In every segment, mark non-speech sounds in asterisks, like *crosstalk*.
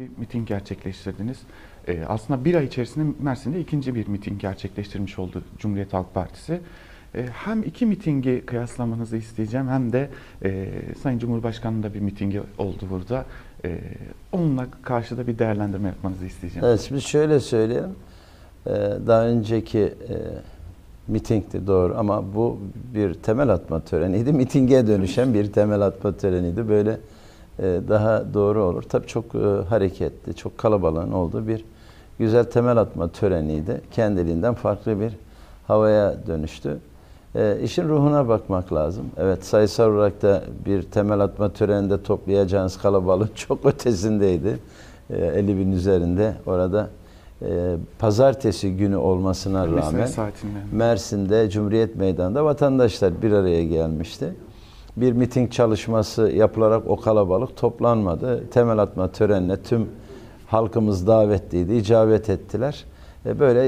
bir miting gerçekleştirdiniz. Ee, aslında bir ay içerisinde Mersin'de ikinci bir miting gerçekleştirmiş oldu Cumhuriyet Halk Partisi. Ee, hem iki mitingi kıyaslamanızı isteyeceğim hem de e, Sayın Cumhurbaşkanı'nın da bir mitingi oldu burada. Ee, onunla karşıda bir değerlendirme yapmanızı isteyeceğim. Evet, şimdi şöyle söyleyelim. Ee, daha önceki e, mitingdi doğru ama bu bir temel atma töreniydi. Mitinge dönüşen bir temel atma töreniydi. Böyle e, daha doğru olur. Tabii çok e, hareketli, çok kalabalığın olduğu bir güzel temel atma töreniydi. Kendiliğinden farklı bir havaya dönüştü. E, işin ruhuna bakmak lazım. Evet sayısal olarak da bir temel atma töreninde toplayacağınız kalabalık *laughs* çok ötesindeydi. E, 50 bin üzerinde orada e, pazartesi günü olmasına rağmen saatinde. Mersin'de Cumhuriyet Meydanı'nda vatandaşlar bir araya gelmişti. Bir miting çalışması yapılarak o kalabalık toplanmadı. Temel atma törenine tüm halkımız davetliydi, icabet ettiler. E, Böyle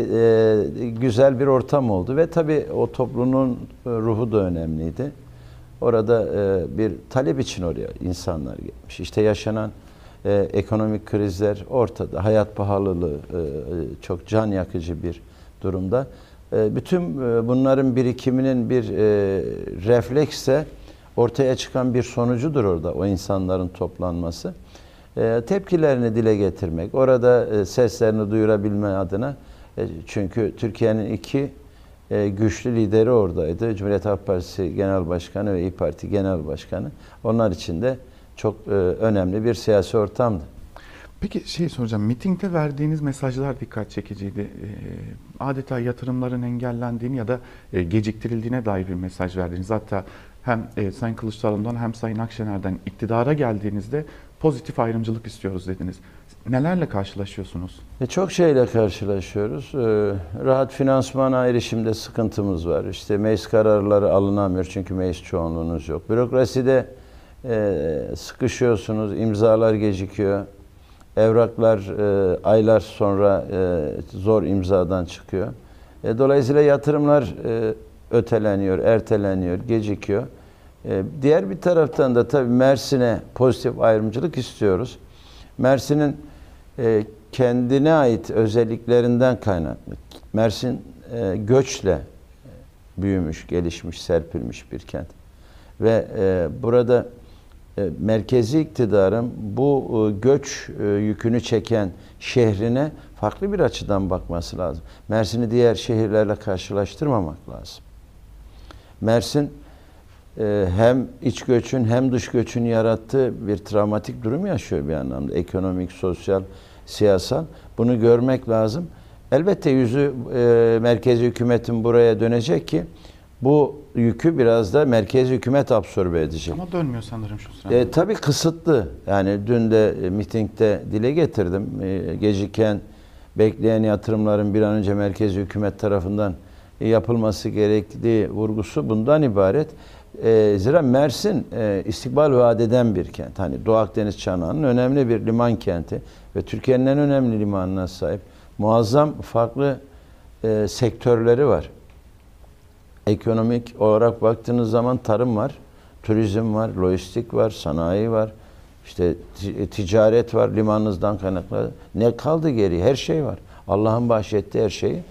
e, güzel bir ortam oldu ve tabii o toplumun e, ruhu da önemliydi. Orada bir talep için oraya insanlar gelmiş. İşte yaşanan ekonomik krizler ortada. Hayat pahalılığı çok can yakıcı bir durumda. Bütün bunların birikiminin bir refleksle ortaya çıkan bir sonucudur orada o insanların toplanması. E, tepkilerini dile getirmek, orada e, seslerini duyurabilme adına e, çünkü Türkiye'nin iki e, güçlü lideri oradaydı. Cumhuriyet Halk Partisi Genel Başkanı ve İYİ Parti Genel Başkanı. Onlar için de çok e, önemli bir siyasi ortamdı. Peki şey soracağım. Mitingde verdiğiniz mesajlar dikkat çekiciydi. Ee, adeta yatırımların engellendiğini ya da e, geciktirildiğine dair bir mesaj verdiniz. Hatta hem e, Sayın Kılıçdaroğlu'ndan hem Sayın Akşener'den iktidara geldiğinizde pozitif ayrımcılık istiyoruz dediniz. Nelerle karşılaşıyorsunuz? E, çok şeyle karşılaşıyoruz. E, rahat finansmana erişimde sıkıntımız var. İşte meclis kararları alınamıyor çünkü meclis çoğunluğunuz yok. Bürokraside e, sıkışıyorsunuz, imzalar gecikiyor. Evraklar e, aylar sonra e, zor imzadan çıkıyor. E, dolayısıyla yatırımlar e, öteleniyor, erteleniyor, gecikiyor. E, diğer bir taraftan da tabii Mersin'e pozitif ayrımcılık istiyoruz. Mersin'in e, kendine ait özelliklerinden kaynaklı. Mersin e, göçle büyümüş, gelişmiş, serpilmiş bir kent. Ve e, burada e, merkezi iktidarın bu e, göç e, yükünü çeken şehrine farklı bir açıdan bakması lazım. Mersin'i diğer şehirlerle karşılaştırmamak lazım. Mersin e, hem iç göçün hem dış göçün yarattığı bir travmatik durum yaşıyor bir anlamda. Ekonomik, sosyal, siyasal. Bunu görmek lazım. Elbette yüzü e, merkezi hükümetin buraya dönecek ki bu yükü biraz da merkezi hükümet absorbe edecek. Ama dönmüyor sanırım şu sırada. E, tabii kısıtlı. Yani dün de e, mitingde dile getirdim. E, geciken bekleyen yatırımların bir an önce merkezi hükümet tarafından yapılması gerektiği vurgusu bundan ibaret. E, zira Mersin e, istikbal vaat eden bir kent. Hani Doğu Akdeniz çanağının önemli bir liman kenti ve Türkiye'nin en önemli limanına sahip. Muazzam farklı e, sektörleri var. Ekonomik olarak baktığınız zaman tarım var, turizm var, lojistik var, sanayi var, işte ti- ticaret var limanınızdan kaynaklı. Ne kaldı geri? Her şey var. Allah'ın bahşettiği her şeyi e,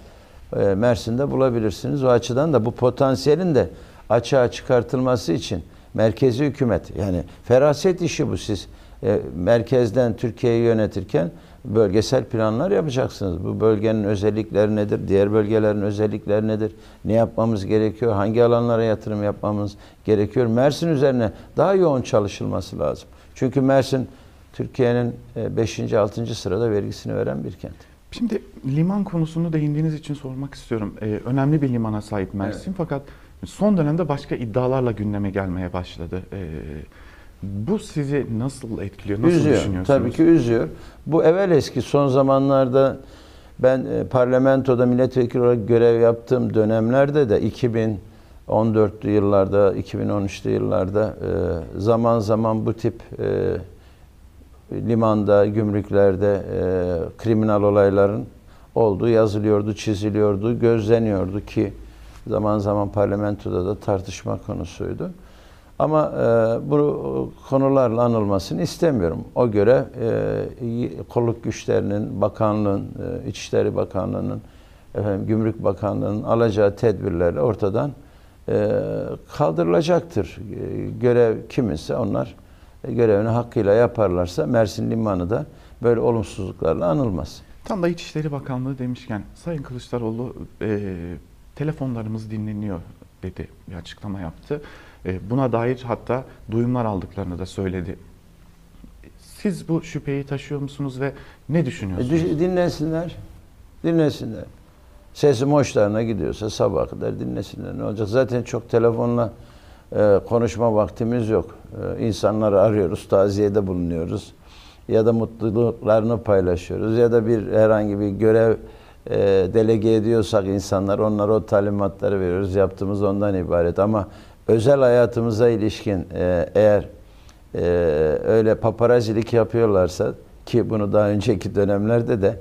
Mersin'de bulabilirsiniz. O açıdan da bu potansiyelin de açığa çıkartılması için merkezi hükümet yani feraset işi bu siz e, merkezden Türkiye'yi yönetirken bölgesel planlar yapacaksınız. Bu bölgenin özellikleri nedir? Diğer bölgelerin özellikleri nedir? Ne yapmamız gerekiyor? Hangi alanlara yatırım yapmamız gerekiyor? Mersin üzerine daha yoğun çalışılması lazım. Çünkü Mersin Türkiye'nin 5. 6. sırada vergisini veren bir kent. Şimdi liman konusunu değindiğiniz için sormak istiyorum. Ee, önemli bir limana sahip Mersin fakat son dönemde başka iddialarla gündeme gelmeye başladı. Ee, bu sizi nasıl etkiliyor? Nasıl üzüyor. düşünüyorsunuz? Tabii ki üzüyor. Bu evvel eski son zamanlarda ben e, parlamentoda milletvekili olarak görev yaptığım dönemlerde de 2014'lü yıllarda, 2013'lü yıllarda e, zaman zaman bu tip e, limanda, gümrüklerde e, kriminal olayların olduğu yazılıyordu, çiziliyordu, gözleniyordu ki zaman zaman parlamentoda da tartışma konusuydu. Ama e, bu konularla anılmasını istemiyorum. O göre e, kolluk güçlerinin, bakanlığın, e, İçişleri Bakanlığı'nın, efendim, Gümrük Bakanlığı'nın alacağı tedbirlerle ortadan e, kaldırılacaktır. E, görev kiminse onlar e, görevini hakkıyla yaparlarsa Mersin Limanı da böyle olumsuzluklarla anılmaz. Tam da İçişleri Bakanlığı demişken Sayın Kılıçdaroğlu e, telefonlarımız dinleniyor dedi bir açıklama yaptı. E, buna dair hatta duyumlar aldıklarını da söyledi. Siz bu şüpheyi taşıyor musunuz ve ne E, düşünüyorsunuz? düş- dinlesinler. Dinlesinler. Sesim hoşlarına gidiyorsa sabah kadar dinlesinler. Ne olacak? Zaten çok telefonla e, konuşma vaktimiz yok. E, insanları arıyoruz, taziyede bulunuyoruz. Ya da mutluluklarını paylaşıyoruz. Ya da bir herhangi bir görev e, delege ediyorsak insanlar onlara o talimatları veriyoruz. Yaptığımız ondan ibaret. Ama özel hayatımıza ilişkin e, eğer e, öyle paparazilik yapıyorlarsa ki bunu daha önceki dönemlerde de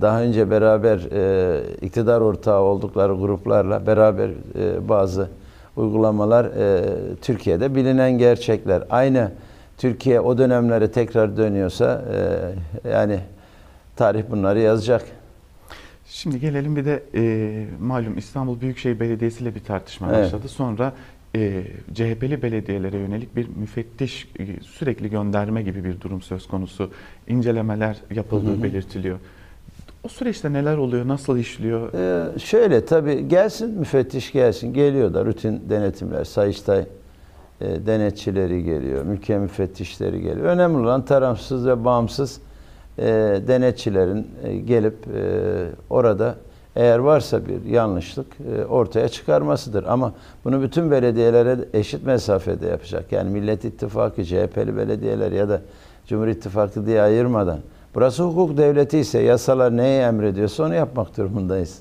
daha önce beraber e, iktidar ortağı oldukları gruplarla beraber e, bazı uygulamalar e, Türkiye'de bilinen gerçekler. Aynı Türkiye o dönemlere tekrar dönüyorsa e, yani tarih bunları yazacak. Şimdi gelelim bir de e, malum İstanbul Büyükşehir Belediyesi ile bir tartışma Evet. başladı. Sonra e, CHP'li belediyelere yönelik bir müfettiş e, sürekli gönderme gibi bir durum söz konusu. İncelemeler yapıldığı belirtiliyor. O süreçte neler oluyor, nasıl işliyor? Ee, şöyle tabii gelsin müfettiş gelsin. Geliyor da rutin denetimler, Sayıştay e, denetçileri geliyor, mülkiye müfettişleri geliyor. Önemli olan tarafsız ve bağımsız e, denetçilerin e, gelip e, orada eğer varsa bir yanlışlık e, ortaya çıkarmasıdır. Ama bunu bütün belediyelere eşit mesafede yapacak. Yani Millet İttifakı, CHP'li belediyeler ya da Cumhur İttifakı diye ayırmadan. Burası hukuk devleti ise yasalar neyi emrediyorsa onu yapmak durumundayız.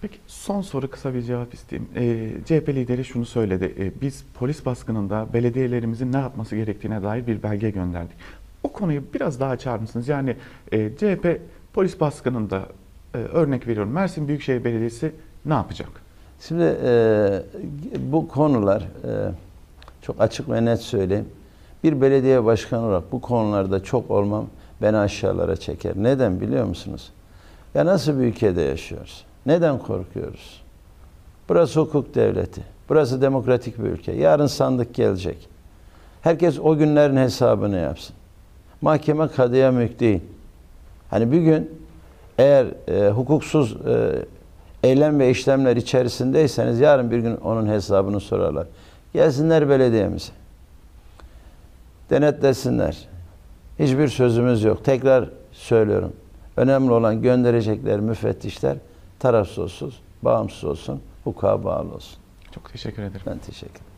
Peki son soru kısa bir cevap isteyeyim. E, CHP lideri şunu söyledi. E, biz polis baskınında belediyelerimizin ne yapması gerektiğine dair bir belge gönderdik. O konuyu biraz daha açar mısınız? Yani e, CHP polis baskınında e, örnek veriyorum Mersin Büyükşehir Belediyesi ne yapacak? Şimdi e, bu konular e, çok açık ve net söyleyeyim. Bir belediye başkanı olarak bu konularda çok olmam beni aşağılara çeker. Neden biliyor musunuz? Ya nasıl bir ülkede yaşıyoruz? Neden korkuyoruz? Burası hukuk devleti. Burası demokratik bir ülke. Yarın sandık gelecek. Herkes o günlerin hesabını yapsın. Mahkeme kadıya mülk değil. Hani bir gün eğer e, hukuksuz e, eylem ve işlemler içerisindeyseniz yarın bir gün onun hesabını sorarlar. Gelsinler belediyemize. Denetlesinler. Hiçbir sözümüz yok. Tekrar söylüyorum. Önemli olan gönderecekler müfettişler tarafsız olsun, bağımsız olsun, hukuka bağlı olsun. Çok teşekkür ederim. Ben teşekkür ederim.